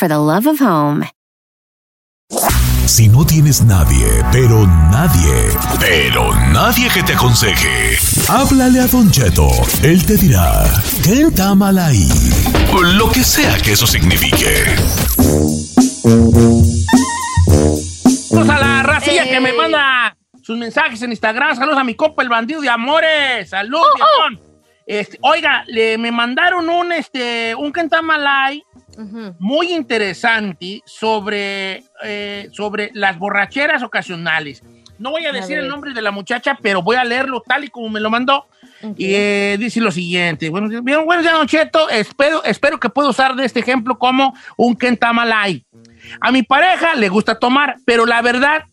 for the love of home. Si no tienes nadie, pero nadie, pero nadie que te aconseje, háblale a Don Cheto. Él te dirá, ¿qué está mal ahí? Lo que sea que eso signifique. Saludos a la racilla que me manda sus mensajes en Instagram. Saludos a mi copa, el bandido de amores. Saludos, viejón. Este, oiga, le, me mandaron un, este, un Kentamalay muy interesante sobre, eh, sobre las borracheras ocasionales. No voy a decir el nombre de la muchacha, pero voy a leerlo tal y como me lo mandó. Y eh, dice lo siguiente. Bueno, bien, buenos días, Don Cheto. Espero, espero que pueda usar de este ejemplo como un Kentamalay. A mi pareja le gusta tomar, pero la verdad,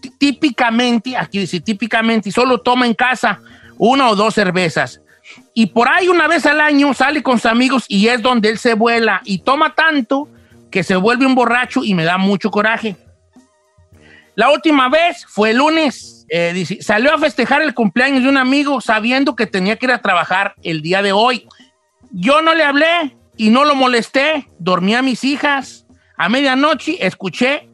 tí- típicamente, aquí dice típicamente, solo toma en casa una o dos cervezas. Y por ahí una vez al año sale con sus amigos y es donde él se vuela y toma tanto que se vuelve un borracho y me da mucho coraje. La última vez fue el lunes. eh, salió a festejar el cumpleaños de un amigo sabiendo que tenía que ir a trabajar el día de hoy. Yo no le hablé y no lo molesté. Dormí a mis hijas. A medianoche escuché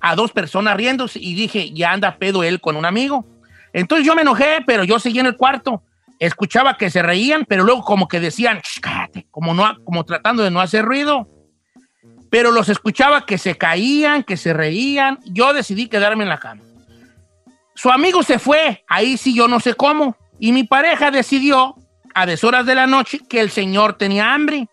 a dos personas riéndose y dije, ya anda pedo él con un amigo. Entonces yo me enojé, pero yo seguí en el cuarto. Escuchaba que se reían, pero luego como que decían, "Shh, cállate, como, no, como tratando de no hacer ruido. Pero los escuchaba que se caían, que se reían. Yo decidí quedarme en la cama. Su amigo se fue, ahí sí yo no sé cómo. Y mi pareja decidió, a deshoras de la noche, que el señor tenía hambre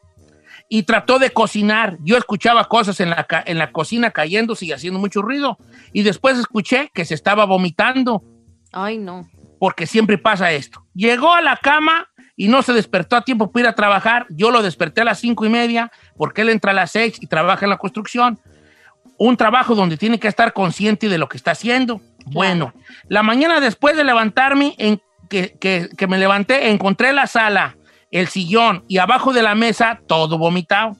y trató de cocinar. Yo escuchaba cosas en la, en la cocina cayéndose y haciendo mucho ruido. Y después escuché que se estaba vomitando, Ay, no. Porque siempre pasa esto. Llegó a la cama y no se despertó a tiempo para ir a trabajar. Yo lo desperté a las cinco y media, porque él entra a las seis y trabaja en la construcción. Un trabajo donde tiene que estar consciente de lo que está haciendo. Bueno, la mañana después de levantarme, en, que, que- que me levanté, encontré la sala, el sillón y abajo de la mesa todo vomitado.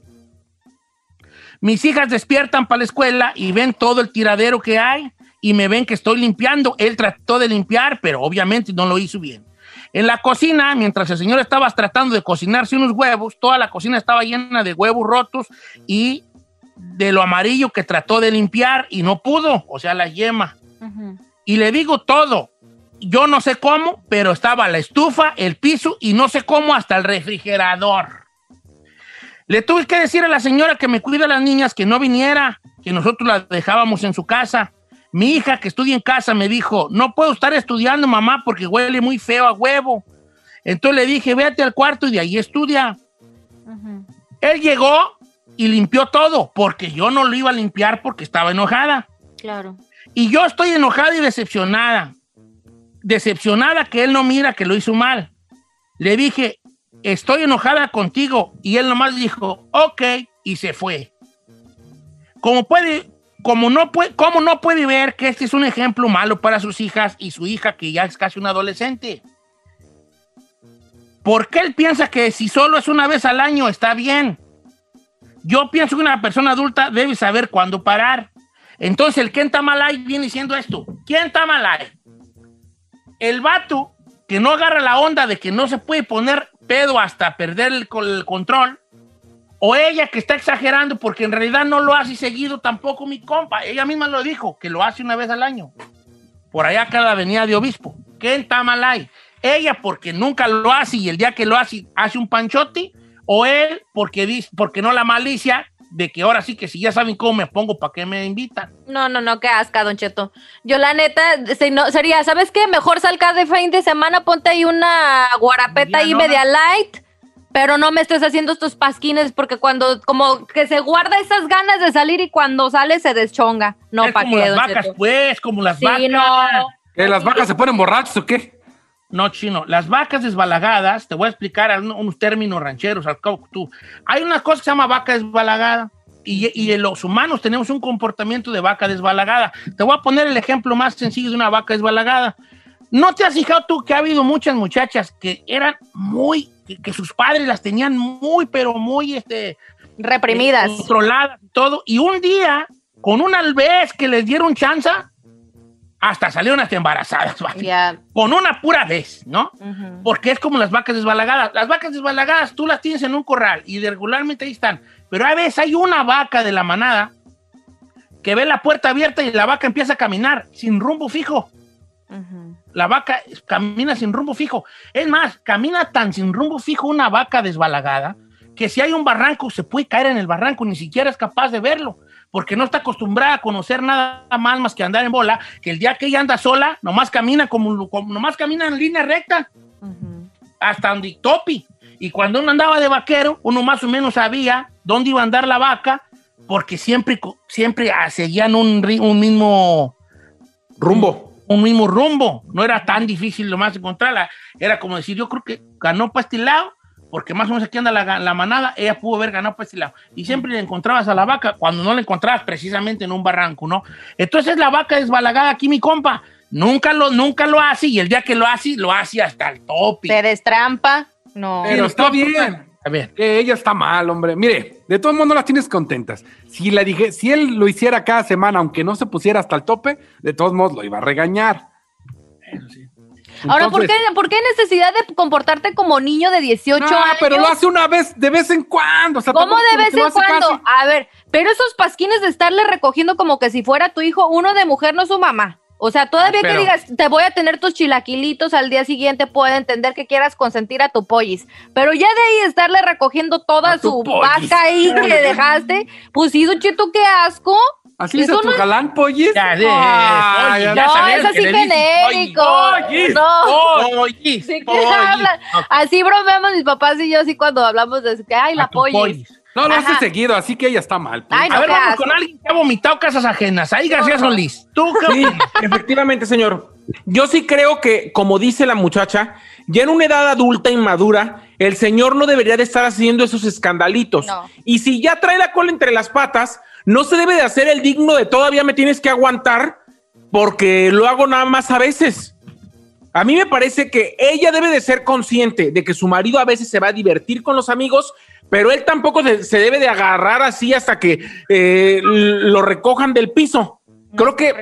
Mis hijas despiertan para la escuela y ven todo el tiradero que hay y me ven que estoy limpiando. Él trató de limpiar, pero obviamente no lo hizo bien. En la cocina, mientras el señor estaba tratando de cocinarse unos huevos, toda la cocina estaba llena de huevos rotos y de lo amarillo que trató de limpiar y no pudo, o sea, la yema. Y le digo todo. Yo no sé cómo, pero estaba la estufa, el piso y no sé cómo hasta el refrigerador. Le tuve que decir a la señora que me cuida a las niñas que no viniera, que nosotros las dejábamos en su casa. Mi hija que estudia en casa me dijo, no puedo estar estudiando, mamá, porque huele muy feo a huevo. Entonces le dije, véate al cuarto y de ahí estudia. Él llegó y limpió todo, porque yo no lo iba a limpiar porque estaba enojada. Claro. Y yo estoy enojada y decepcionada. Decepcionada que él no mira que lo hizo mal. Le dije, estoy enojada contigo. Y él nomás dijo, ok, y se fue. Como puede, como no puede, como no puede ver que este es un ejemplo malo para sus hijas y su hija que ya es casi una adolescente. ¿Por qué él piensa que si solo es una vez al año está bien? Yo pienso que una persona adulta debe saber cuándo parar. Entonces el Ken Tamalay viene diciendo esto. ¿Quién Tamalay? El vato que no agarra la onda de que no se puede poner pedo hasta perder el, co- el control. O ella que está exagerando porque en realidad no lo hace seguido tampoco mi compa. Ella misma lo dijo, que lo hace una vez al año. Por allá cada avenida de obispo. ¿Quién Tamalay? Ella porque nunca lo hace y el día que lo hace hace un panchote. O él porque, dice, porque no la malicia de que ahora sí que si ya saben cómo me pongo, ¿para qué me invitan? No, no, no, qué asca, Don Cheto. Yo la neta, se- no- sería, ¿sabes qué? Mejor salga de fin de semana, ponte ahí una guarapeta ahí media light, pero no me estés haciendo estos pasquines porque cuando, como que se guarda esas ganas de salir y cuando sale se deschonga. No, es ¿para como qué, las vacas, Cheto? pues, como las Sí, vacas. no. ¿Que las vacas se ponen borrachos o qué? No, chino. Las vacas desbalagadas, te voy a explicar un- unos términos rancheros, al cabo tú. Hay una cosa que se llama vaca desbalagada y, y los humanos tenemos un comportamiento de vaca desbalagada. Te voy a poner el ejemplo más sencillo de una vaca desbalagada. ¿No te has fijado tú que ha habido muchas muchachas que eran muy, que, que sus padres las tenían muy, pero muy, este, Reprimidas. controladas y todo, y un día, con una vez que les dieron chance, hasta salieron hasta embarazadas, ¿vale? Ya. con una pura vez, ¿no? Porque es como las vacas desbalagadas. Las vacas desbalagadas tú las tienes en un corral y regularmente ahí están. Pero a veces hay una vaca de la manada que ve la puerta abierta y la vaca empieza a caminar sin rumbo fijo. La vaca camina sin rumbo fijo. Es más, camina tan sin rumbo fijo una vaca desbalagada que si hay un barranco se puede caer en el barranco, ni siquiera es capaz de verlo, porque no está acostumbrada a conocer nada más más que andar en bola, que el día que ella anda sola, nomás camina como, como- nomás camina en línea recta hasta donde topi. Y cuando uno andaba de vaquero, uno más o menos sabía dónde iba a andar la vaca, porque siempre, siempre ah, seguían un mismo Rumbo. Un mismo rumbo. No era tan difícil lo más encontrarla. Era como decir, yo creo que ganó para este lado, porque más o menos aquí anda la, la manada, ella pudo haber ganado para este lado. Y siempre le encontrabas a la vaca cuando no la encontrabas precisamente en un barranco, ¿no? Entonces la vaca desbalagada aquí, mi compa, nunca lo, nunca lo hace y el día que lo hace, lo hace hasta el tope. Se destrampa. No. Pero está bien. A ver. Que ella está mal, hombre. Mire, de todo el mundo las tienes contentas. Si, la dije, si él lo hiciera cada semana, aunque no se pusiera hasta el tope, de todos modos lo iba a regañar. Ahora, ¿por qué, ¿por qué necesidad de comportarte como niño de 18 No, años? pero lo hace una vez, de vez en cuando. o sea, ¿Cómo de vez en cuando? casi. A ver, pero esos pasquines de estarle recogiendo como que si fuera tu hijo, uno de mujer no su mamá. O sea, todavía pero- que digas, te voy a tener tus chilaquilitos al día siguiente, puedo entender que quieras consentir a tu pollis. Pero ya de ahí estarle recogiendo toda su pollis. vaca ahí que dejaste, pues sí, Don Cheto, qué asco. ¿Así Eso tu no es- galán, pollis? Ya, de- ya ya no, es así genérico. "Oye, No. oye, Sí, que oye". hablan. Así bromeamos mis papás y yo así cuando hablamos de que, ay, la pollis. pollis. No, lo hace Ajá. seguido, así que ella está mal. pues. Ay, no, A ver, vamos con alguien que ha vomitado casas ajenas. Ahí García Solís. ¿Tú Sí, efectivamente, señor. Yo sí creo que, como dice la muchacha, ya en una edad adulta inmadura, el señor no debería de estar haciendo esos escandalitos. No. Y si ya trae la cola entre las patas, no se debe de hacer el digno de todavía me tienes que aguantar porque lo hago nada más a veces. A mí me parece que ella debe de ser consciente de que su marido a veces se va a divertir con los amigos, pero él tampoco se, se debe de agarrar así hasta que eh, lo recojan del piso. Creo que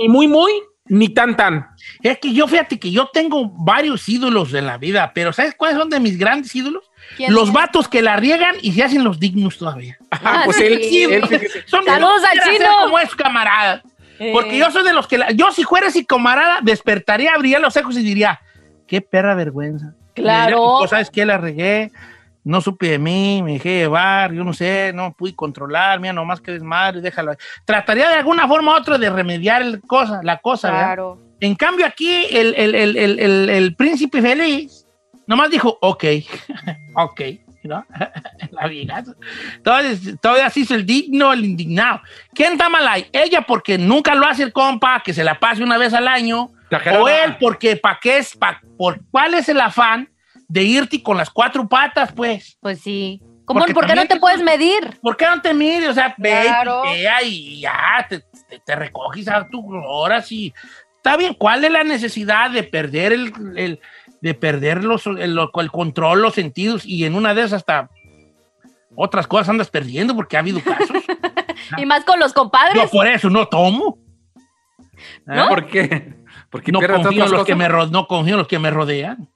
ni muy, muy, ni tan, tan. Es que yo, fíjate que yo tengo varios ídolos en la vida, pero ¿sabes cuáles son de mis grandes ídolos? ¿Quién Los es? vatos que la riegan y se hacen los dignos todavía. Ah, pues sí. él, él- Son Saludos al chino. como es camarada. Eh. Porque yo soy de los que, la- yo si fuera así camarada, despertaría, abriría los ojos y diría, qué perra vergüenza. Claro. Diría, "Pues, ¿Sabes qué? La regué, no supe de mí, me dejé llevar, yo no sé, no pude controlar, mira, nomás que desmadre, déjalo. ahí". Trataría de alguna forma u otra de remediar el cosa, la cosa, ¿verdad? Claro. En cambio, aquí el, el, el, el, el- el príncipe feliz nomás dijo, ok, ok, ¿no? La vieja. Entonces, todavía se hizo el digno, el indignado. ¿Quién está mal ahí? Ella porque nunca lo hace el compa, que se la pase una vez al año. O él porque, ¿para qué es? Pa, por, ¿Cuál es el afán de irte con las cuatro patas, pues? Pues sí. ¿Cómo, Porque ¿Por qué no te puedes medir? ¿Por qué no te mides? O sea, ve Claro. y pitea y ya, te, te, te recoges a tus horas y... Está bien, ¿cuál es la necesidad de perder el, el- de perder los, el, el control, los sentidos y en una de esas hasta otras cosas andas perdiendo porque ha habido casos? Y más con los compadres. Yo por eso no tomo. ¿No? ¿Por qué? Porque No confío, en los que me no confío en los que me rodean.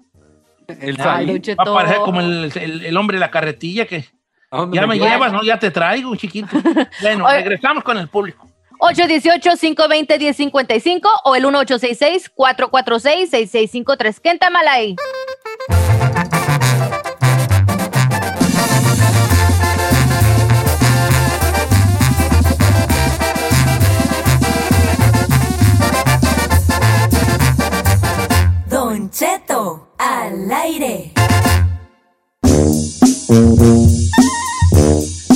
El Ay. Don Va a parecer como el, el- el hombre de la carretilla que ¿A dónde ya me llevas? llevas, ¿no? Ya te traigo, chiquito. Bueno, Oye. regresamos con el público. 818-520-1055 o el 1866-446-6653. al aire.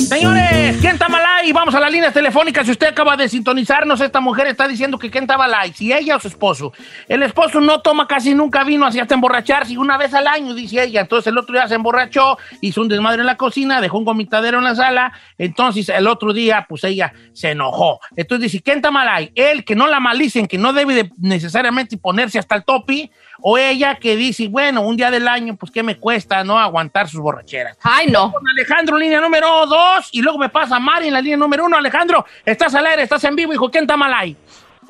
Señores, ¿quién está Malay? Vamos a las líneas telefónicas. Si usted acaba de sintonizarnos, esta mujer está diciendo que quién está Malay, si ella o su esposo. El esposo no toma casi nunca vino, así hasta emborracharse, una vez al año, dice ella. Entonces el otro día se emborrachó, hizo un desmadre en la cocina, dejó un gomitadero en la sala. Entonces el otro día, pues ella se enojó. Entonces dice, ¿quién está Malay? Él que no la malicen, que no debe de necesariamente ponerse hasta el topi, o ella que dice, bueno, un día del año, pues qué me cuesta, ¿no? Aguantar sus borracheras. Ay, no. Con Alejandro, línea número dos, y luego me pasa Mari en la línea número uno. Alejandro, estás al aire, estás en vivo, hijo, ¿quién está mal ahí?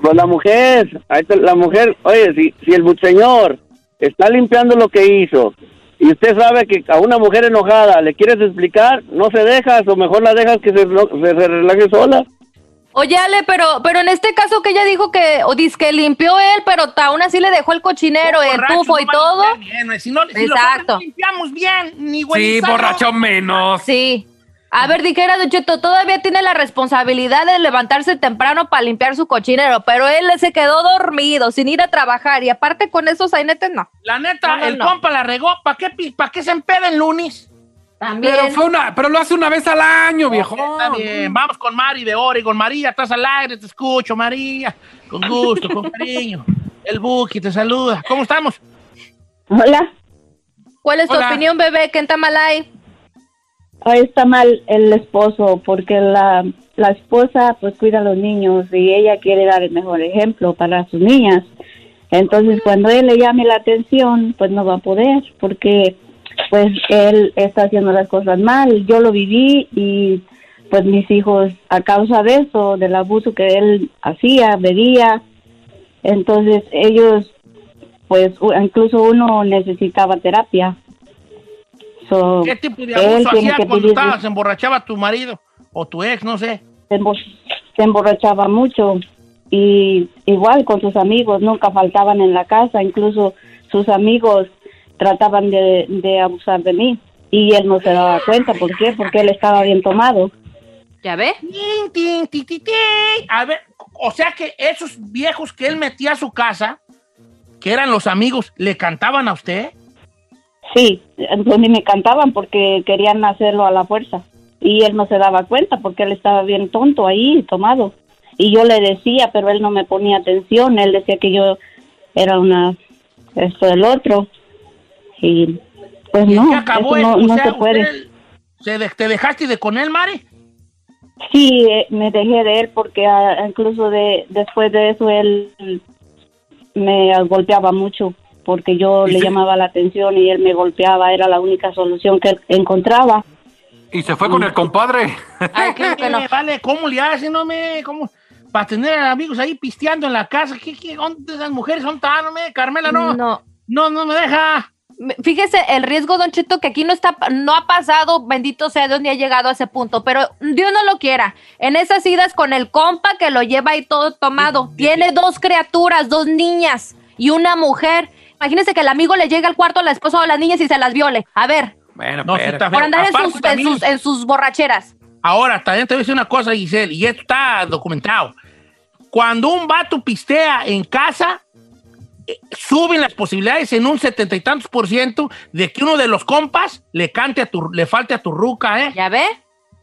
Pues la mujer, ahí está la mujer, oye, si, si el señor está limpiando lo que hizo y usted sabe que a una mujer enojada le quieres explicar, no se dejas o mejor la dejas que se, se, se relaje sola. Oye, Ale, pero, pero en este caso que ella dijo que, o dice que limpió él, pero aún así le dejó el cochinero, el tufo y todo. bien, si no, si Exacto. hombres limpiamos bien, ni Sí, borracho menos. Sí. A ver, dijera Don Cheto, todavía tiene la responsabilidad de levantarse temprano para limpiar su cochinero, pero él se quedó dormido, sin ir a trabajar, y aparte con esos sainetes, no. La neta, No, no, el no. compa la regó. ¿Para qué, pa' qué se empeda el lunes? También. Pero fue una, pero lo hace una vez al año, viejo. Está bien, vamos con Mari de Oregon. María, estás al aire, te escucho, María. Con gusto, con cariño. El Buki te saluda. ¿Cómo estamos? Hola, ¿Cuál es tu opinión, bebé? ¿Qué está mal ahí? ahí está mal el esposo porque la, la esposa pues cuida a los niños y ella quiere dar el mejor ejemplo para sus niñas. Entonces cuando él le llame la atención pues no va a poder porque pues él está haciendo las cosas mal. Yo lo viví y pues mis hijos a causa de eso, del abuso que él hacía, bebía, entonces ellos pues incluso uno necesitaba terapia. So, ¿Qué tipo de abuso hacía cuando pedir- estabas, se emborrachaba tu marido o tu ex, no sé? se emborrachaba mucho y igual con sus amigos nunca faltaban en la casa, incluso sus amigos trataban de, de abusar de mí y él no se daba cuenta, ¿por qué? Porque él estaba bien tomado. ¿Ya ve? Tin, tin, ti, ti, ti. A ver, o sea que esos viejos que él metía a su casa, que eran los amigos, ¿le cantaban a usted? Sí, entonces me cantaban porque querían hacerlo a la fuerza y él no se daba cuenta porque él estaba bien tonto ahí, tomado. Y yo le decía, pero él no me ponía atención, él decía que yo era una, esto del otro. Y pues ¿Y no, qué acabó eso él? no, O no sea, se puede. usted se de- ¿Te dejaste de con él, Mari? Sí, eh, me dejé de él porque ah, incluso de después de eso él me golpeaba mucho porque yo ¿Y le sí? llamaba la atención y él me golpeaba, era la única solución que él encontraba. Y se fue con el compadre. Ay, que no. Eh, Vale, ¿cómo le hacen, no me? ¿Cómo? Para tener amigos ahí pisteando en la casa. ¿Qué, qué, ¿Dónde esas mujeres son tan, no me? Carmela, no. No, No. no, me deja. Fíjese, el riesgo, Don Cheto, que aquí no está, no ha pasado, bendito sea Dios, ni ha llegado a ese punto, pero Dios no lo quiera. En esas idas con el compa que lo lleva ahí todo tomado, tiene dos criaturas, dos niñas y una mujer. Imagínese que el amigo le llega al cuarto a la esposa o a las niñas y se las viole. A ver, Bueno, No, pero- por andar en sus, en, también- sus, en sus borracheras. Ahora, también te voy a decir una cosa, Giselle, y esto está documentado. Cuando un vato pistea en casa, suben las posibilidades en un setenta y tantos por ciento de que uno de los compas le cante a tu, le falte a tu ruca, ¿eh? ¿Ya ve?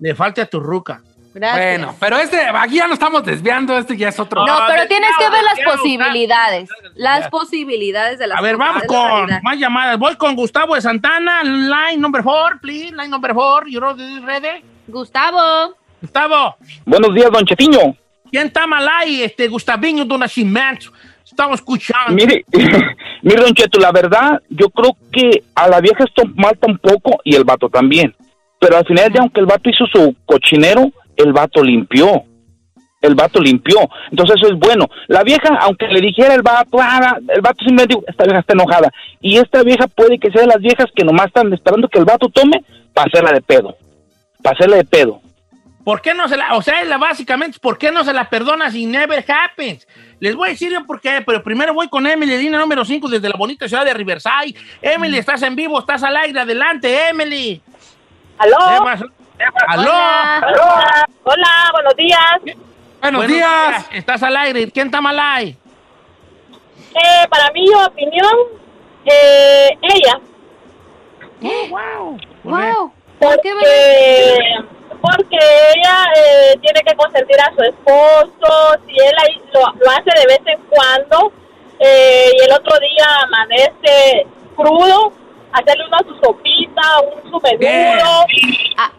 Le falte a tu ruca. Gracias. Bueno, pero este, aquí ya no estamos desviando, este ya es otro. No, Ah, pero tienes que ver las posibilidades. Las posibilidades de las A ver, vamos con más llamadas. Voy con Gustavo de Santana, line number four, please, line number four. You ready? Gustavo. Gustavo, Buenos días, don Chetiño. ¿quién está mal ahí? Este, Gustavinho do Nascimento. Estamos escuchando. Mire, mire, don Cheto, la verdad, yo creo que a la vieja esto malta un poco y el vato también. Pero al final, de aunque el vato hizo su cochinero, el vato limpió. El vato limpió. Entonces eso es bueno. La vieja, aunque le dijera el vato, ah, el vato simplemente dijo, esta vieja está enojada. Y esta vieja puede que sea de las viejas que nomás están esperando que el vato tome para hacerla de pedo. Para hacerla de pedo. ¿Por qué no se la, o sea, la, básicamente, ¿por qué no se la perdona si never happens? Les voy a decir yo por qué, pero primero voy con Emily, línea número 5 desde la bonita ciudad de Riverside. Emily, estás en vivo, estás al aire, adelante, Emily. ¿Aló? ¿Aló? Hola. Hola, buenos días. Buenos, Buenos días. Estás al aire. ¿Quién está mal ahí? Eh, para mi opinión, eh, ella. wow. ¿Por qué? Wow. ¿Por qué? Porque porque ella eh, tiene que consentir a su esposo, si él ahí lo, lo hace de vez en cuando eh, y el otro día amanece crudo, hacerle una su sopita, un su menudo, Ah,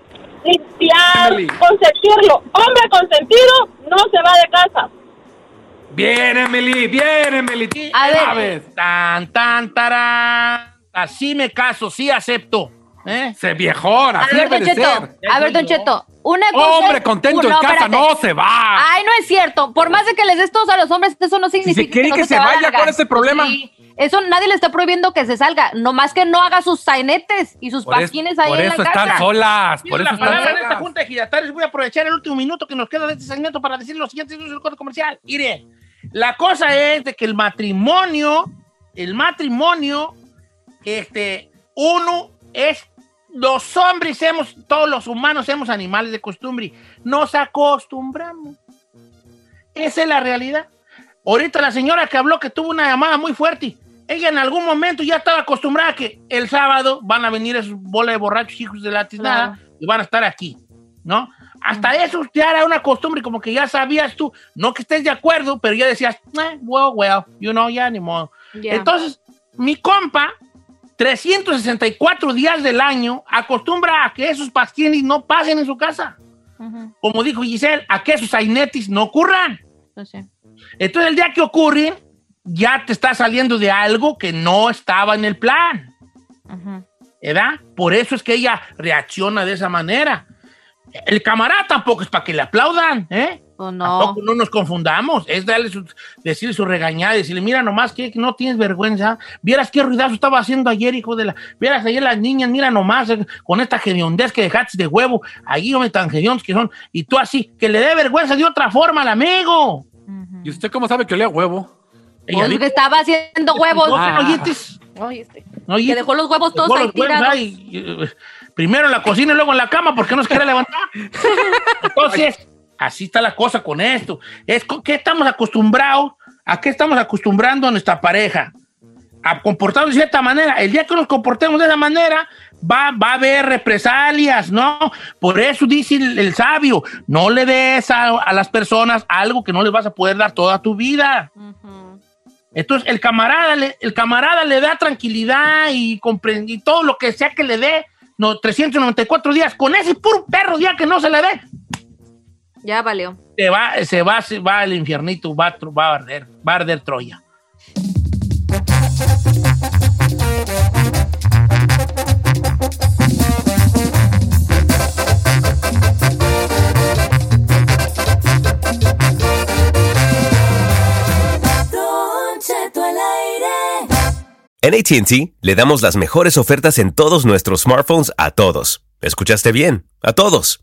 limpiar, Emily. consentirlo. Hombre consentido no se va de casa. Bien, Emily, bien, Emily. A ver. ¿Sabes? Tan, tan, tarán. Así me caso, sí acepto. ¿Eh? Se viejón, a ver, Don Cheto, a ver, Don Cheto, una cosa Hombre es- contento Uh, en casa espérate. no se va. Ay, no es cierto. Por más de que les des todos a los hombres, eso no significa quiere no que te se vaya, largar. ¿cuál es el problema? Sí. Eso nadie le está prohibiendo que se salga. Nomás que no haga sus sainetes y sus Por, es- pasquines ahí por en eso la están casa. solas. Por Por eso la están palabra en esta junta de giratarios, voy a aprovechar el último minuto que nos queda de este segmento para decir lo siguiente en el corte comercial. Mire, la cosa es de que el matrimonio, el matrimonio, este, uno es, los hombres hemos, todos los humanos somos animales de costumbre, nos acostumbramos. Esa es la realidad. Ahorita la señora que habló que tuvo una llamada muy fuerte, ella en algún momento ya estaba acostumbrada a que el sábado van a venir esos bola de borrachos hijos de la tiznada y van a estar aquí, ¿no? Hasta eso ya era una costumbre, como que ya sabías tú, no que estés de acuerdo, pero ya decías, eh, well, well, you know, ya ni modo. Ya. Entonces, mi compa, 364 días del año, acostumbra a que esos pasquines no pasen en su casa. Como dijo Giselle, a que esos sainetis no ocurran. no sé. Entonces, el día que ocurren, ya te está saliendo de algo que no estaba en el plan. Ujú. ¿Verdad? Por eso es que ella reacciona de esa manera. El camarada tampoco es para que le aplaudan, ¿eh? O no. Tampoco no nos confundamos. Es darle su, decirle su regañada, decirle, mira nomás que no tienes vergüenza. Vieras qué ruidazo estaba haciendo ayer, hijo de la. Vieras ayer las niñas, mira nomás, eh, con esta gediondez que dejaste de huevo. Ahí, hombre, tan hediondos que son. Y tú así, que le dé vergüenza de otra forma al amigo. ¿Y usted cómo sabe que olía huevo? Ella Pues que estaba haciendo huevos. ¿No Ah. Ay, este. Que dejó los huevos todos ahí tirados. ahí, eh, primero en la cocina y luego en la cama porque no se quiere levantar. Entonces, así está la cosa con esto. Es co- que estamos acostumbrados, a qué estamos acostumbrando a nuestra pareja. A comportarnos de cierta manera. El día que nos comportemos de esa manera, va, va a haber represalias, ¿no? Por eso dice el, el sabio, no le des a, a las personas algo que no les vas a poder dar toda tu vida. Entonces, el camarada, le, el camarada le da tranquilidad y, y todo lo que sea que le dé, no, 394 días, con ese puro perro día que no se le dé, Ya valió. se va, se va, se va al infiernito, va, a tro- va a arder, va a arder Troya. En ATT le damos las mejores ofertas en todos nuestros smartphones a todos. ¿Escuchaste bien? A todos.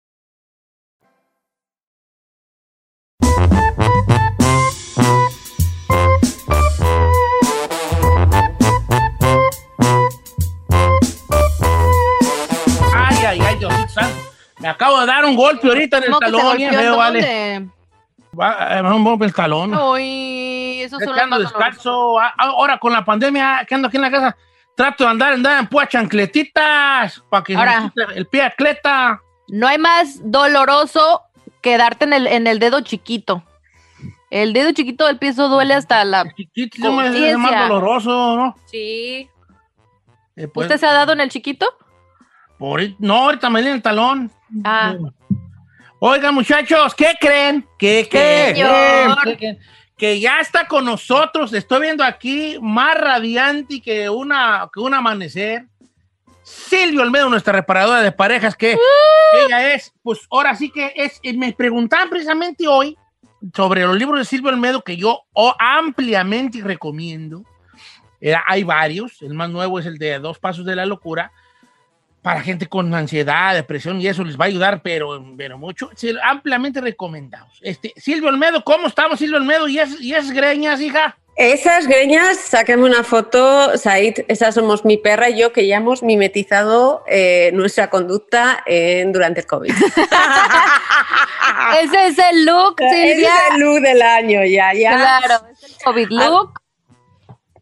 Acabo de dar un golpe ahorita en el ¿Cómo que te talón. bien en feo, vale. Va, eh, un golpe en el talón. Uy, eso Es ando descalzo. A- Ahora con la pandemia que ando aquí en la casa, trato de andar, andar en púas chancletitas para que Ahora. me el pie atleta. No hay más doloroso que darte en el, en el dedo chiquito. El dedo chiquito del pie eso duele hasta la Chiquito, es más- doloroso, ¿no? Sí. Eh, pues, ¿Usted se ha dado en el chiquito? por no, ahorita me di en el talón. Ah. Oigan, muchachos, ¿qué creen? ¿Qué? Señor. ¿Qué creen? Que ya está con nosotros. Estoy viendo aquí más radiante que, una, que un amanecer. Silvio Olmedo, nuestra reparadora de parejas, que ella es, pues ahora sí que es. eh, Me preguntaban precisamente hoy sobre los libros de Silvio Olmedo que yo oh, ampliamente recomiendo. Eh, hay varios. El más nuevo es el de Dos Pasos de la Locura para gente con ansiedad, depresión y eso les va a ayudar, pero, pero mucho. Ampliamente recomendados. Este, Silvio Olmedo, ¿cómo estamos, Silvio Olmedo? ¿Y es, y es greñas, hija? Esas greñas, sáqueme una foto, Said, esas somos mi perra y yo que ya hemos mimetizado eh, nuestra conducta en- durante el COVID. Ese es el look, Ese Silvia. es el look del año, ya, ya. Claro, es el COVID look.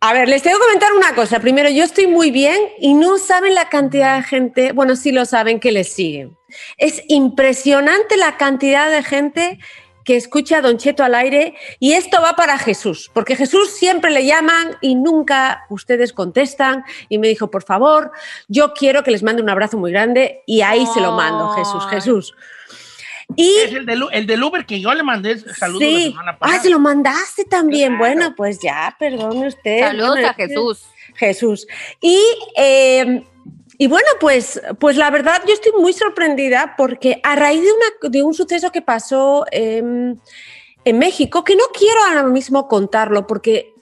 A ver, les tengo que comentar una cosa. Primero, yo estoy muy bien y no saben la cantidad de gente, bueno, sí lo saben, que les siguen. Es impresionante la cantidad de gente que escucha a Don Cheto al aire y esto va para Jesús, porque Jesús siempre le llaman y nunca ustedes contestan y me dijo, por favor, yo quiero que les mande un abrazo muy grande y ahí se lo mando, Jesús. Jesús. Y Es el, del, el del Uber que yo le mandé saludos la sí, semana pasada. ah, se lo mandaste también. Claro. Bueno, pues ya, perdone usted. Saludos Bueno, a Jesús. Jesús. Y, eh, y bueno, pues, pues la verdad yo estoy muy sorprendida porque a raíz de, una- de un suceso que pasó em, en México, que no quiero ahora mismo contarlo porque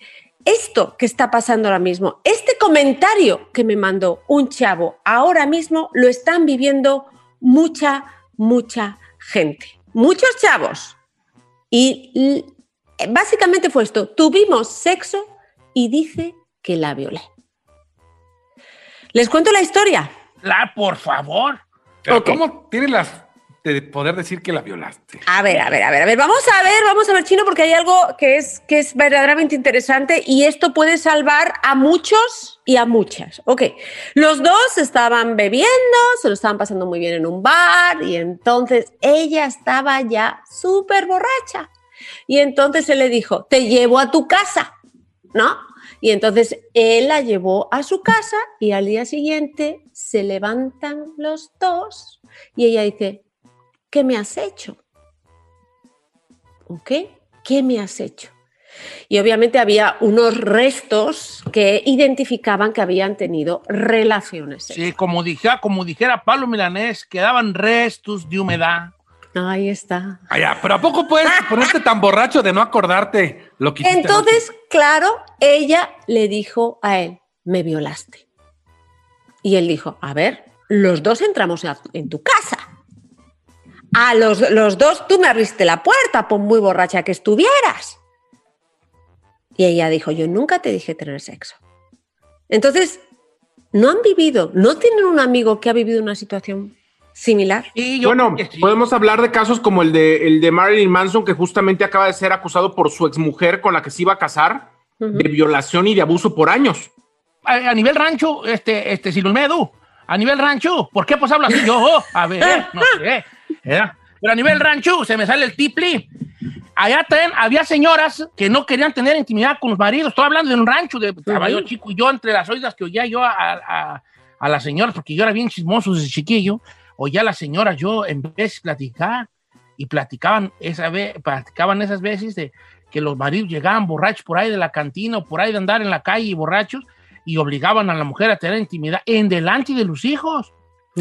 esto que está pasando ahora mismo, este comentario que me mandó un chavo, ahora mismo lo están viviendo mucha, mucha gente, muchos chavos. Y básicamente fue esto, tuvimos sexo y dice que la violé. ¿Les cuento la historia? La, por favor. Pero. ¿cómo tienes las de poder decir que la violaste? A ver, a ver, a ver, a ver, vamos a ver, vamos a ver, Chino, porque hay algo que es, que es verdaderamente interesante y esto puede salvar a muchos y a muchas. Ok, los dos estaban bebiendo, se lo estaban pasando muy bien en un bar y entonces ella estaba ya súper borracha. Y entonces él le dijo, te llevo a tu casa, ¿no? Y entonces él la llevó a su casa y al día siguiente se levantan los dos y ella dice, ¿qué me has hecho? ¿Ok? ¿Qué me has hecho? Y obviamente había unos restos que identificaban que habían tenido relaciones. Sí, como dijera, como dijera Pablo Milanés, quedaban restos de humedad. Ahí está. Ya, pero ¿a poco puedes ponerte tan borracho de no acordarte lo que hiciste Entonces, claro, ella le dijo a él, me violaste. Y él dijo, a ver, los dos entramos en tu casa. A los, los dos tú me abriste la puerta por muy borracha que estuvieras. Y ella dijo, yo nunca te dije tener sexo. Entonces, no han vivido, no tienen un amigo que ha vivido una situación similar. Y yo bueno, sí. podemos hablar de casos como el de, el de Marilyn Manson, que justamente acaba de ser acusado por su exmujer con la que se iba a casar de violación y de abuso por años. a, a nivel rancho, este, este, Silulmedu, a nivel rancho, ¿por qué pues hablo así yo? A ver, no sé. ¿verdad? Pero a nivel rancho se me sale el tipli. Allá también había señoras que no querían tener intimidad con los maridos. Estoy hablando de un rancho de yo chico y yo entre las oídas que oía yo a, a, a las señoras, porque yo era bien chismoso desde chiquillo, oía a las señoras yo en vez de platicar y platicaban, esa vez, platicaban esas veces de que los maridos llegaban borrachos por ahí de la cantina o por ahí de andar en la calle borrachos y obligaban a la mujer a tener intimidad en delante de los hijos.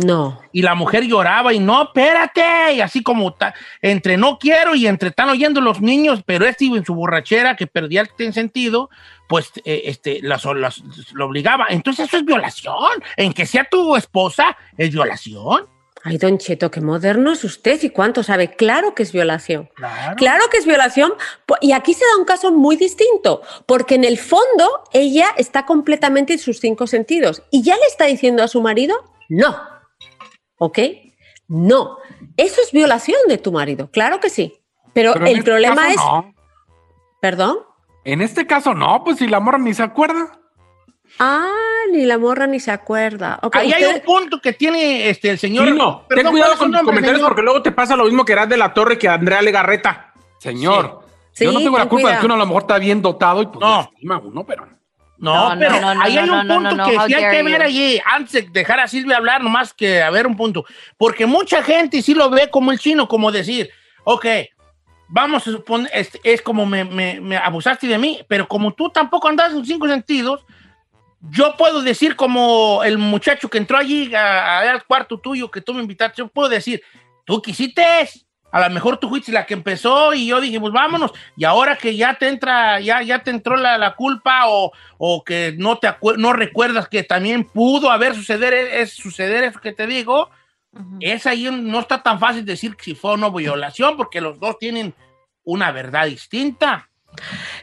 No. Y la mujer lloraba y no, espérate, y así como ta- entre no quiero y entre están oyendo los niños, pero este iba en su borrachera que perdía el sentido, pues eh, este, las, las- lo obligaba. Entonces eso es violación. En que sea tu esposa, es violación. Ay, don Cheto, qué moderno es usted y cuánto sabe. Claro que es violación. Claro. Claro que es violación. Y aquí se da un caso muy distinto, porque en el fondo ella está completamente en sus cinco sentidos y ya le está diciendo a su marido, no. ¿Ok? No. Eso es violación de tu marido. Claro que sí. Pero, el este problema caso es... no. ¿Perdón? En este caso no, pues si la morra ni se acuerda. Ah, ni la morra ni se acuerda. Ahí hay un punto que tiene este, el señor. Sí, no, ten cuidado ¿cuál es su con tus comentarios señor? porque luego te pasa lo mismo que Eras de la Torre que Andrea Legarreta. Señor, Sí. yo no tengo la culpa de que uno a lo mejor está bien dotado y pues No. lastima a uno, pero No, pero no, no, ahí hay un punto que sí hay que ver you. allí, antes de dejar a Silvia hablar, nomás que a ver un punto. Porque mucha gente sí lo ve como el chino, como decir, ok, vamos a suponer, es, es como me, me- me abusaste de mí, pero como tú tampoco andas en cinco sentidos, yo puedo decir como el muchacho que entró allí a- a- al cuarto tuyo, que tú me invitaste, yo puedo decir, tú quisiste, a lo mejor tú fuiste la que empezó y yo dije, pues vámonos, y ahora que ya te entra, ya, ya te entró la, la culpa o, o que no te no recuerdas que también pudo haber suceder, es, suceder eso que te digo, es ahí no está tan fácil decir si fue o no violación, porque los dos tienen una verdad distinta.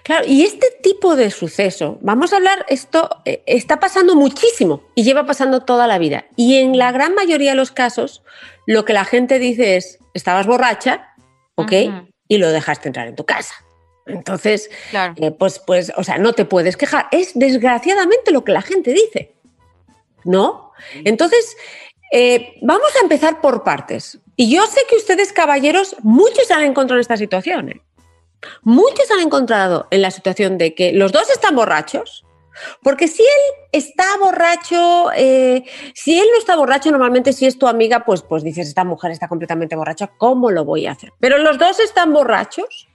Claro, y este tipo de suceso, vamos a hablar, esto eh, está pasando muchísimo y lleva pasando toda la vida. Y en la gran mayoría de los casos, lo que la gente dice es, estabas borracha, ¿ok? Y lo dejaste entrar en tu casa. Entonces, Claro. eh, pues, pues, o sea, no te puedes quejar. Es desgraciadamente lo que la gente dice, ¿no? Entonces, eh, vamos a empezar por partes. Y yo sé que ustedes, caballeros, muchos se han encontrado en esta situación. ¿eh? Muchos han encontrado en la situación de que los dos están borrachos, porque si él está borracho, eh, si él no está borracho, normalmente si es tu amiga, pues, pues dices, esta mujer está completamente borracha, ¿cómo lo voy a hacer? Pero los dos están borrachos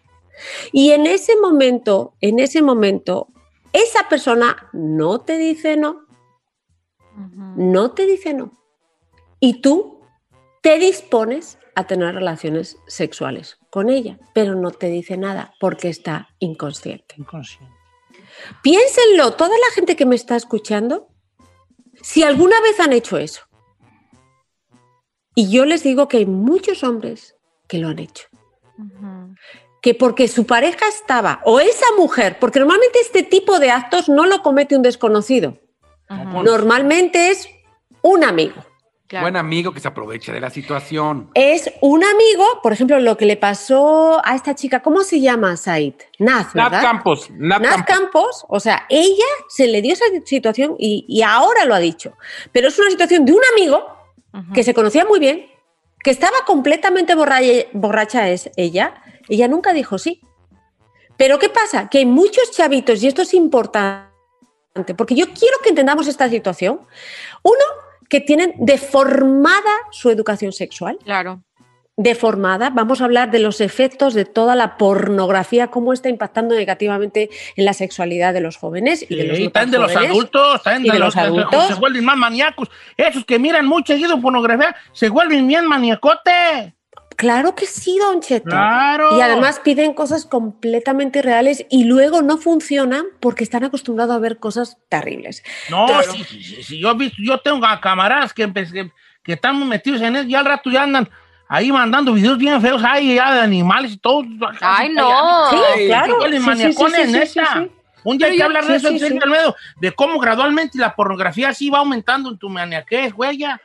y en ese momento, en ese momento, esa persona no te dice no, no te dice no. Y tú te dispones a tener relaciones sexuales con ella, pero no te dice nada porque está inconsciente. Piénsenlo, toda la gente que me está escuchando, si alguna vez han hecho eso. Y yo les digo que hay muchos hombres que lo han hecho. Que porque su pareja estaba, o esa mujer, porque normalmente este tipo de actos no lo comete un desconocido. Normalmente es un amigo. Buen amigo que se aproveche de la situación. Es un amigo, por ejemplo, lo que le pasó a esta chica, ¿cómo se llama, Said? Naz, ¿verdad? Campos. Naz Campos. Campos, o sea, ella se le dio esa situación y, y ahora lo ha dicho. Pero es una situación de un amigo que se conocía muy bien, que estaba completamente borracha, borracha es ella. Ella nunca dijo sí. Pero ¿qué pasa? Que hay muchos chavitos, y esto es importante, porque yo quiero que entendamos esta situación. Uno, que tienen deformada su educación sexual. Claro. Deformada. Vamos a hablar de los efectos de toda la pornografía, cómo está impactando negativamente en la sexualidad de los jóvenes y de los, Sí, no tan de los jóvenes. adultos, también y de los adultos. Se vuelven más maníacos. Esos que miran mucho seguido pornografía se vuelven bien maniacote. Claro que sí, Don Cheto. Claro. Y además piden cosas completamente irreales y luego no funcionan porque están acostumbrados a ver cosas terribles. No, Pero- sí, sí, sí, sí, yo, he visto, yo tengo a camaradas que, que, que están metidos en eso y al rato ya andan ahí mandando videos bien feos, ay, ya de animales y todo. Ay, no. Sí, claro. Un día hay que yo- hablar de eso, sí, en serio, sí. Almedo, de cómo gradualmente la pornografía sí va aumentando en tu maniaquez, güey. ya.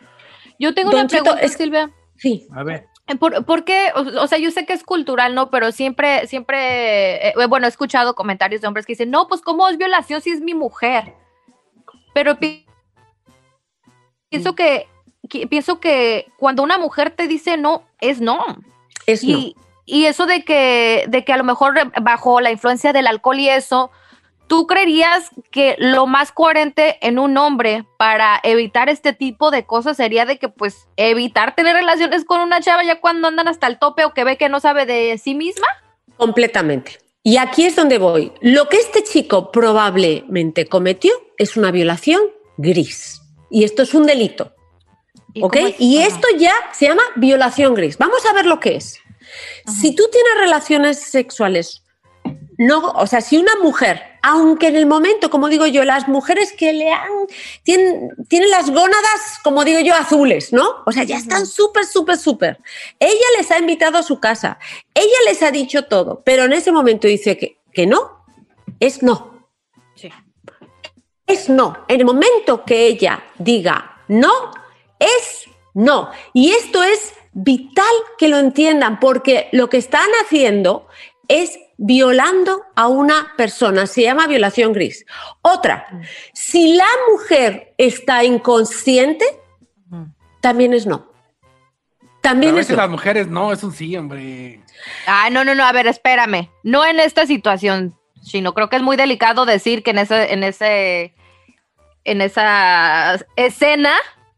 Yo tengo Don una Cheto, pregunta, es- Silvia. Sí. A ver. Eh, ¿Por, por qué? O, sea, yo sé que es cultural, ¿no? Pero siempre, siempre, eh, bueno, he escuchado comentarios de hombres que dicen, no, pues ¿cómo es violación si es mi mujer? Pero pi- pienso que, que- pienso que cuando una mujer te dice no, es no. Es y, y eso de que, de que a lo mejor bajo la influencia del alcohol y eso, ¿tú creerías que lo más coherente en un hombre para evitar este tipo de cosas sería de que pues evitar tener relaciones con una chava ya cuando andan hasta el tope o que ve que no sabe de sí misma? Completamente. Y aquí es donde voy. Lo que este chico probablemente cometió es una violación gris. Y esto es un delito. ¿Ok? es? Y esto ya se llama violación gris. Vamos a ver lo que es. Si tú tienes relaciones sexuales, no, o sea, si una mujer, aunque en el momento, como digo yo, las mujeres que le han, tienen, tienen las gónadas, como digo yo, azules, ¿no? O sea, ya están súper, súper, súper. Ella les ha invitado a su casa, ella les ha dicho todo, pero en ese momento dice que, que no, es no. Es no. En el momento que ella diga no, es no. Y esto es vital que lo entiendan, porque lo que están haciendo es violando a una persona, se llama violación gris. Otra, si la mujer está inconsciente, también es no. También a es veces no. las mujeres no, es un sí, hombre. Ah, no, no, no, a ver, espérame. No en esta situación, sino creo que es muy delicado decir que en ese, en ese, en esa escena,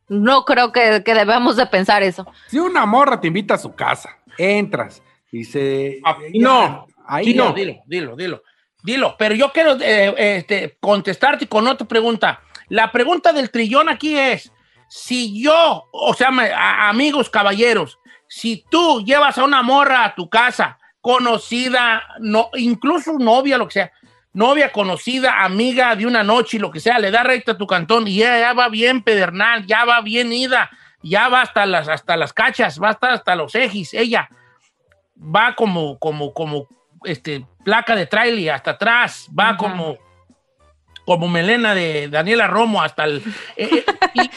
no creo que, que debemos de pensar eso. Si una morra te invita a su casa, entras y se. No, ahí Sí, no, dilo, dilo, dilo. Dilo, pero yo quiero eh, este, contestarte con otra pregunta. La pregunta del trillón aquí es, si yo, o sea, me- a- amigos caballeros, si tú llevas a una morra a tu casa, conocida, no, incluso novia, lo que sea, novia conocida, amiga de una noche y lo que sea, le da recta a tu cantón y ella ya va bien pedernal, ya va bien ida, ya va hasta las, hasta las cachas, va hasta, hasta los ejis, ella va como, como, como, este, placa de trailer hasta atrás, va como, como melena de Daniela Romo hasta el... eh, eh,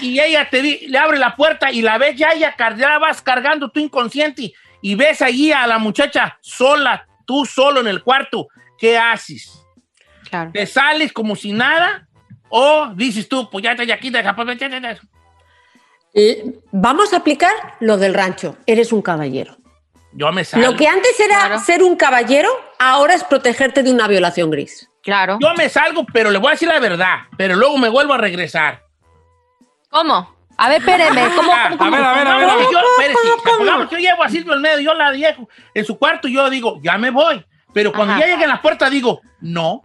y, y ella te di- le abre la puerta y la ves ya, ella car- ya vas cargando tu inconsciente y ves allí a la muchacha sola, tú solo en el cuarto, ¿qué haces? Claro. ¿Te sales como si nada? ¿O dices tú, pues ya está aquí, deja, pues, ya, ya, ya. Eh, Vamos a aplicar lo del rancho. Eres un caballero. Yo me salgo. Lo que antes era ser un caballero, ahora es protegerte de una violación gris. Claro. Yo me salgo, pero le voy a decir la verdad, pero luego me vuelvo a regresar. ¿Cómo? A ver, espéreme. ¿Cómo, Ah, cómo, cómo? supongamos que yo, espérese, supongamos que yo llevo a Silvio en medio, yo la dejo en su cuarto y yo digo, ya me voy. Pero cuando Ajá. ya llegue a la puerta digo, no,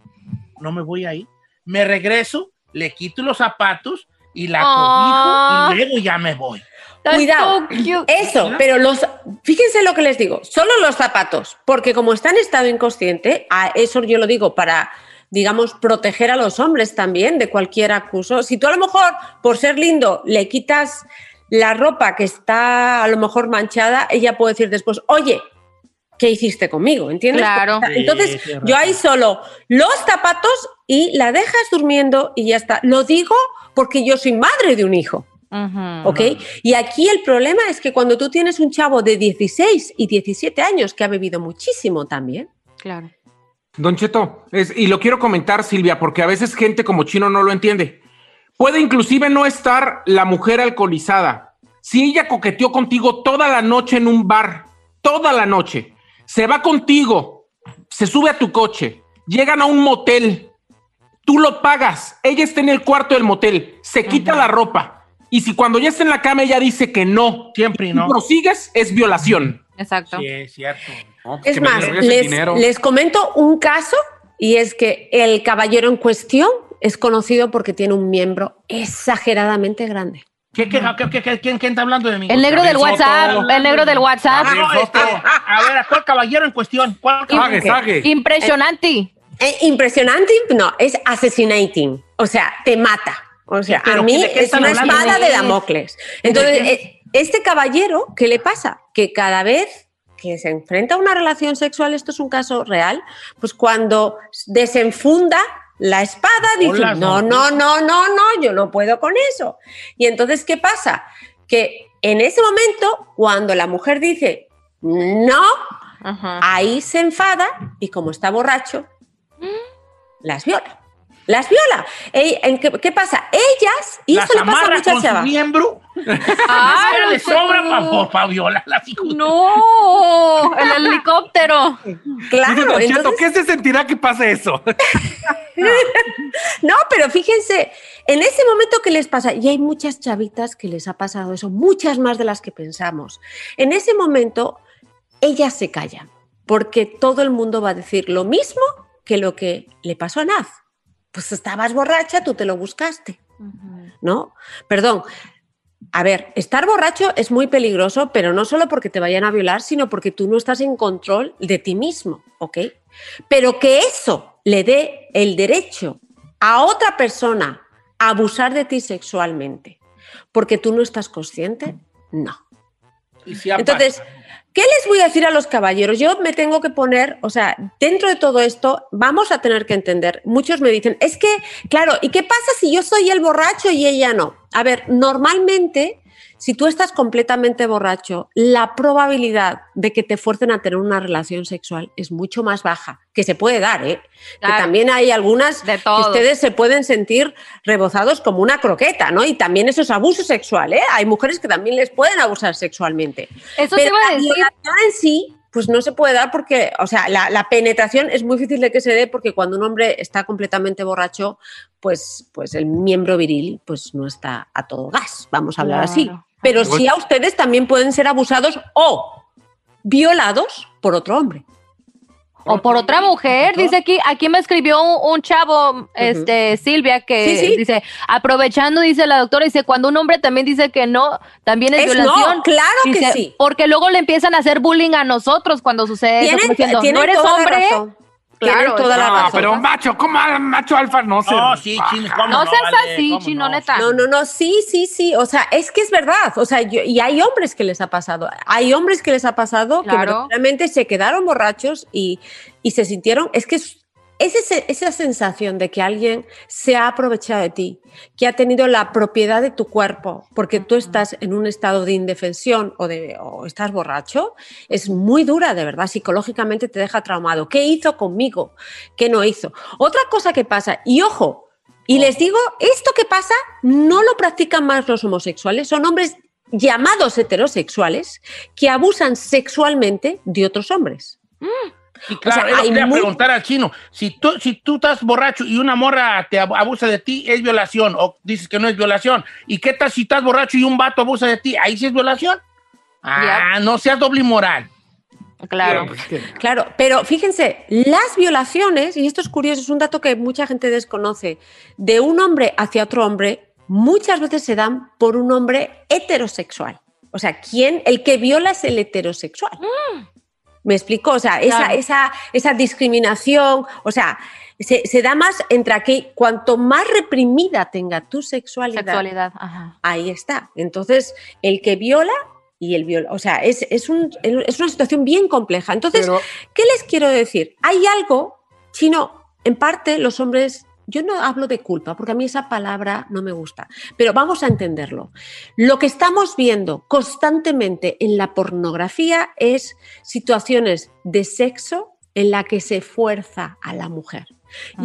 no me voy ahí. Me regreso, le quito los zapatos y la Ah. cobijo y luego ya me voy. Cuidado. Eso, pero los, fíjense lo que les digo, solo los zapatos, porque como está en estado inconsciente, a eso yo lo digo para, digamos, proteger a los hombres también de cualquier acuso. Si tú a lo mejor, por ser lindo, le quitas la ropa que está a lo mejor manchada, ella puede decir después, oye, ¿qué hiciste conmigo? ¿Entiendes? Claro. Entonces, Sí, yo ahí solo los zapatos y la dejas durmiendo y ya está. Lo digo porque yo soy madre de un hijo. Ujú. ¿Ok? Y aquí el problema es que cuando tú tienes un chavo de 16 y 17 años que ha bebido muchísimo también, Claro. Don Cheto, es- y lo quiero comentar, Silvia, porque a veces gente como chino no lo entiende. Puede inclusive no estar la mujer alcoholizada. Si ella coqueteó contigo toda la noche en un bar, toda la noche, se va contigo, se sube a tu coche, llegan a un motel, tú lo pagas, ella está en el cuarto del motel, se quita la ropa, y si cuando ya está en la cama ella dice que no, siempre y prosigues, es violación. Exacto. Sí, es cierto. es más, les, les comento un caso y es que el caballero en cuestión es conocido porque tiene un miembro exageradamente grande. ¿Qué, qué, qué, qué- qué- quién, quién está hablando de mí? El negro del WhatsApp, el negro del WhatsApp. Ah, no, este, a ver, ¿a cuál caballero en cuestión? ¿Cuál caballero? Impresionante. Eh, impresionante, no, es assassinating, o sea, te mata. O sea, a mí ¿de qué es una espada de ¿De- Damocles. Entonces, eh, este caballero, ¿qué le pasa? Que cada vez que se enfrenta a una relación sexual, esto es un caso real, pues cuando desenfunda la espada, dice, Hola, no, no. no, no, no, no, yo no puedo con eso. Y entonces, ¿qué pasa? Que En ese momento, cuando la mujer dice no, ahí se enfada y como está borracho, las viola. Las viola. Ey, ¿en qué, qué pasa? Ellas, y Las esto le pasa a muchas con su chavas. miembro. Ah, le sobra para de- No, el helicóptero. Claro, Dice Don Cheto, entonces- ¿qué se sentirá que pase eso? No, pero fíjense, en ese momento que les pasa, y hay muchas chavitas que les ha pasado eso, muchas más de las que pensamos. En ese momento, ellas se callan, porque todo el mundo va a decir lo mismo que lo que le pasó a Naz. Pues estabas borracha, tú te lo buscaste, ¿no? Perdón. A ver, estar borracho es muy peligroso, pero no solo porque te vayan a violar, sino porque tú no estás en control de ti mismo, ¿ok? Pero que eso le dé el derecho a otra persona a abusar de ti sexualmente porque tú no estás consciente, no. Y si Entonces, pasado. ¿Qué les voy a decir a los caballeros? Yo me tengo que poner, o sea, dentro de todo esto, vamos a tener que entender. Muchos me dicen, es que, claro, ¿y qué pasa si yo soy el borracho y ella no? A ver, normalmente, si tú estás completamente borracho, la probabilidad de que te fuercen a tener una relación sexual es mucho más baja, que se puede dar, ¿eh? Claro. Que también hay algunas De que todo. ustedes se pueden sentir rebozados como una croqueta, ¿no? Y también eso es abuso sexual, ¿eh? Hay mujeres que también les pueden abusar sexualmente. Eso te Pero iba a decir. en sí, pues no se puede dar porque, o sea, la, la penetración es muy difícil de que se dé porque cuando un hombre está completamente borracho, pues, pues el miembro viril pues no está a todo gas, vamos a hablar así. Pero sí a ustedes también pueden ser abusados o violados por otro hombre. O por otra mujer, dice aquí, aquí me escribió un, un chavo, este, Silvia, que Sí, sí. dice, aprovechando, dice la doctora, dice, cuando un hombre también dice que no, también es, Es violación. no, claro que sí. Porque luego le empiezan a hacer bullying a nosotros cuando sucede eso, Tienen, diciendo, no eres hombre. Claro, toda la No, razón. pero macho, ¿cómo macho alfa no se No, sí, chino, ¿cómo No seas vale? así, ¿Cómo chino, no? neta. No, no, no, sí, sí, sí. O sea, es que es verdad. O sea, yo- y hay hombres que les ha pasado. Hay hombres que les ha pasado que realmente se quedaron borrachos y, y se sintieron. Es que es, es ese- esa sensación de que alguien se ha aprovechado de ti, que ha tenido la propiedad de tu cuerpo, porque tú estás en un estado de indefensión o, de, o estás borracho, es muy dura, de verdad. Psicológicamente te deja traumado. ¿Qué hizo conmigo? ¿Qué no hizo? Otra cosa que pasa, y ojo, y les digo, esto que pasa no lo practican más los homosexuales, son hombres llamados heterosexuales que abusan sexualmente de otros hombres. Sí, claro, O sea, es lo hay que le iba a muy- preguntar al chino. Si tú, si tú estás borracho y una morra te ab- abusa de ti, ¿es violación? O dices que no es violación. ¿Y qué tal si estás borracho y un vato abusa de ti? ¿Ahí sí es violación? Ah, no seas doble moral. Claro. Claro, pero fíjense, las violaciones, y esto es curioso, es un dato que mucha gente desconoce, de un hombre hacia otro hombre, muchas veces se dan por un hombre heterosexual. O sea, ¿quién? El que viola es el heterosexual. ¿Me explico? O sea, esa, Claro. esa, esa discriminación, o sea, se, se da más entre aquí, cuanto más reprimida tenga tu sexualidad, Sexualidad, ajá. ahí está. Entonces, el que viola y el viola, o sea, es, es, un- es una situación bien compleja. Entonces, Pero- ¿qué les quiero decir? Hay algo, chino, en parte los hombres, yo no hablo de culpa, porque a mí esa palabra no me gusta, pero vamos a entenderlo. Lo que estamos viendo constantemente en la pornografía es situaciones de sexo en la que se fuerza a la mujer.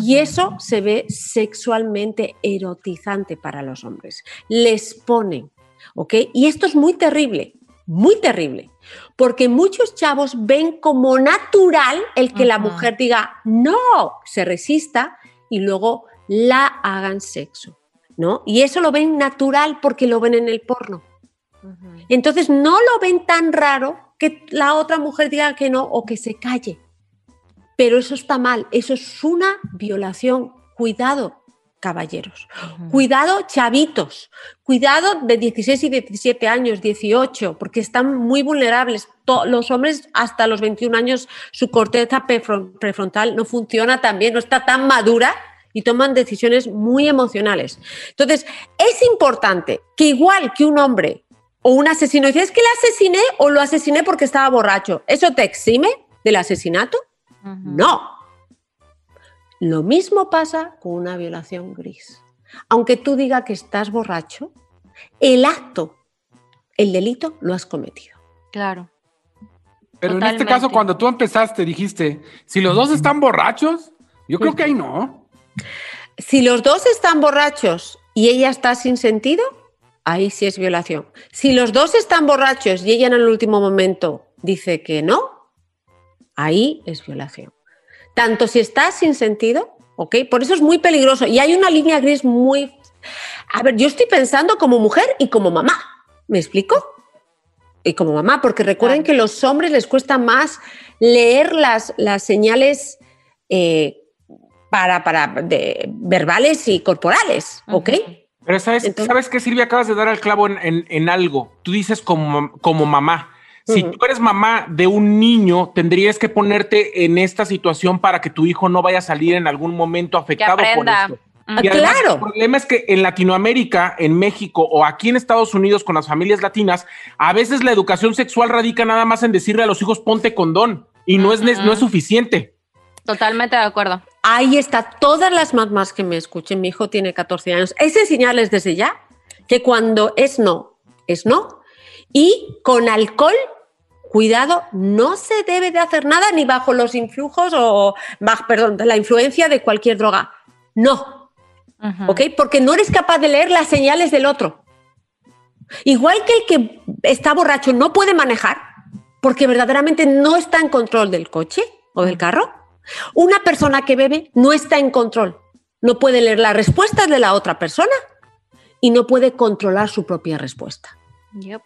Y eso se ve sexualmente erotizante para los hombres. Les ponen, ¿ok? Y esto es muy terrible, muy terrible, porque muchos chavos ven como natural el que la mujer diga no, se resista y luego la hagan sexo, ¿no? Y eso lo ven natural porque lo ven en el porno. Entonces no lo ven tan raro que la otra mujer diga que no o que se calle. Pero eso está mal, eso es una violación. Cuidado, caballeros. Cuidado, chavitos. Cuidado de 16 y 17 años, 18, porque están muy vulnerables. Los hombres hasta los 21 años, su corteza prefron- prefrontal no funciona tan bien, no está tan madura y toman decisiones muy emocionales. Entonces, es importante que igual que un hombre o un asesino dice, es que le asesiné o lo asesiné porque estaba borracho, ¿eso te exime del asesinato? No. Lo mismo pasa con una violación gris. Aunque tú digas que estás borracho, el acto, el delito lo has cometido. Claro. Pero en este caso, cuando tú empezaste, dijiste, si los dos están borrachos, yo creo que ahí no. Si los dos están borrachos y ella está sin sentido, ahí sí es violación. Si los dos están borrachos y ella en el último momento dice que no, ahí es violación. Tanto si está sin sentido, ¿ok? Por eso es muy peligroso. Y hay una línea gris muy... A ver, yo estoy pensando como mujer y como mamá. ¿Me explico? Y como mamá, porque recuerden que a los hombres les cuesta más leer las, las señales eh, para, para de, verbales y corporales, ¿ok? Pero sabes, ¿sabes qué, Silvia? Acabas de dar al clavo en, en- en algo. Tú dices como, como mamá. Si tú eres mamá de un niño, tendrías que ponerte en esta situación para que tu hijo no vaya a salir en algún momento afectado por aprenda. esto. Y además, Claro. El problema es que en Latinoamérica, en México o aquí en Estados Unidos con las familias latinas, a veces la educación sexual radica nada más en decirle a los hijos ponte condón y no es, no es suficiente. Totalmente de acuerdo. Ahí está, todas las mamás que me escuchen, mi hijo tiene 14 años, es enseñarles desde ya que cuando es no, es no. Y con alcohol, cuidado, no se debe de hacer nada ni bajo los influjos o, bajo, perdón, de la influencia de cualquier droga. No, ¿ok? Porque no eres capaz de leer las señales del otro. Igual que el que está borracho no puede manejar porque verdaderamente no está en control del coche o del carro, una persona que bebe no está en control. No puede leer las respuestas de la otra persona y no puede controlar su propia respuesta. Yep.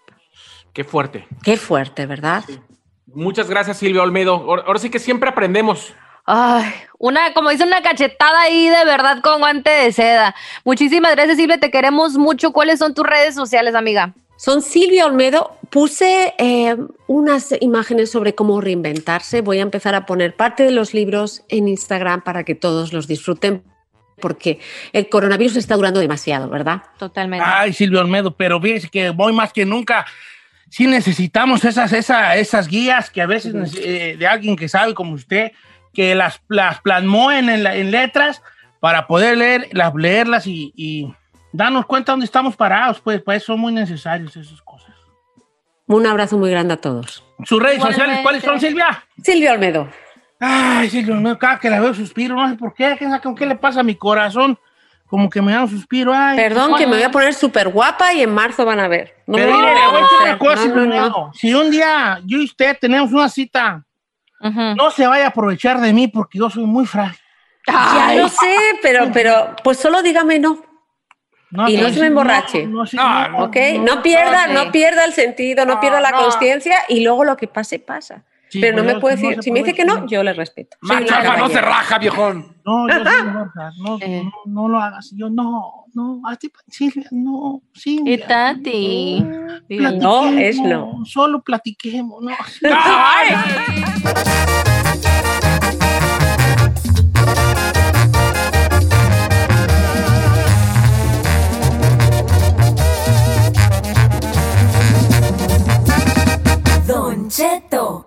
Qué fuerte. Qué fuerte, ¿verdad? Muchas gracias, Silvia Olmedo. Ahora, ahora sí que siempre aprendemos. Ay, una, como dice, una cachetada ahí de verdad con guante de seda. Muchísimas gracias, Silvia. Te queremos mucho. ¿Cuáles son tus redes sociales, amiga? Son Silvia Olmedo. Puse eh, unas imágenes sobre cómo reinventarse. Voy a empezar a poner parte de los libros en Instagram para que todos los disfruten, porque el coronavirus está durando demasiado, ¿verdad? Totalmente. Ay, Silvio Olmedo, pero fíjese que voy más que nunca. Sí necesitamos esas, esa- esas guías que a veces eh, de alguien que sabe como usted, que las, las plasmó en, en la- en letras para poder leer, las, leerlas y, y darnos cuenta dónde estamos parados. Pues eso son muy necesarios esas cosas. Un abrazo muy grande a todos. ¿Sus redes Igualmente. sociales cuáles son, Silvia? Silvia Olmedo. Ay, Silvia Olmedo, cada que la veo suspiro, no sé por qué, ¿qué, qué le pasa a mi corazón? Como que me da un suspiro. Ay, Perdón, que me voy a poner súper guapa y en marzo van a ver. No Pero me mire, van le a voy a decir conocer. una cosa, No, no, no. Si un día yo y usted tenemos una cita, no se vaya a aprovechar de mí porque yo soy muy frágil. Ya lo sé, pero, pero pues solo dígame no. y no no, se me emborrache. no, no, no, ¿Ok? No, pierda, no pierda el sentido, no, pierda la no. consciencia y luego lo que pase, pasa. Sí, pero no me puede no decir, se si me dice que no, yo le respeto. Alfa no se raja, viejón. No, yo soy muy frágil. no, Eh. no, no lo hagas. Yo no, no, a ti, Silvia, no, Y Silvia. Tati. No, es no. Solo platiquemos, no. Don Cheto,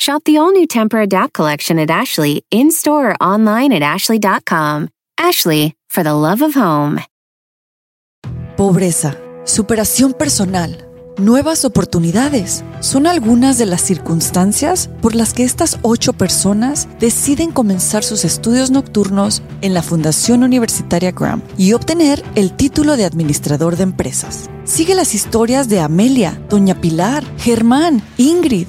Shop the all new Temper Adapt collection at Ashley in store or online at ashley.com. Ashley, for the love of home. Pobreza, superación personal, nuevas oportunidades son algunas de las circunstancias por las que estas ocho personas deciden comenzar sus estudios nocturnos en la Fundación Universitaria Graham y obtener el título de administrador de empresas. Sigue las historias de Amelia, Doña Pilar, Germán, Ingrid,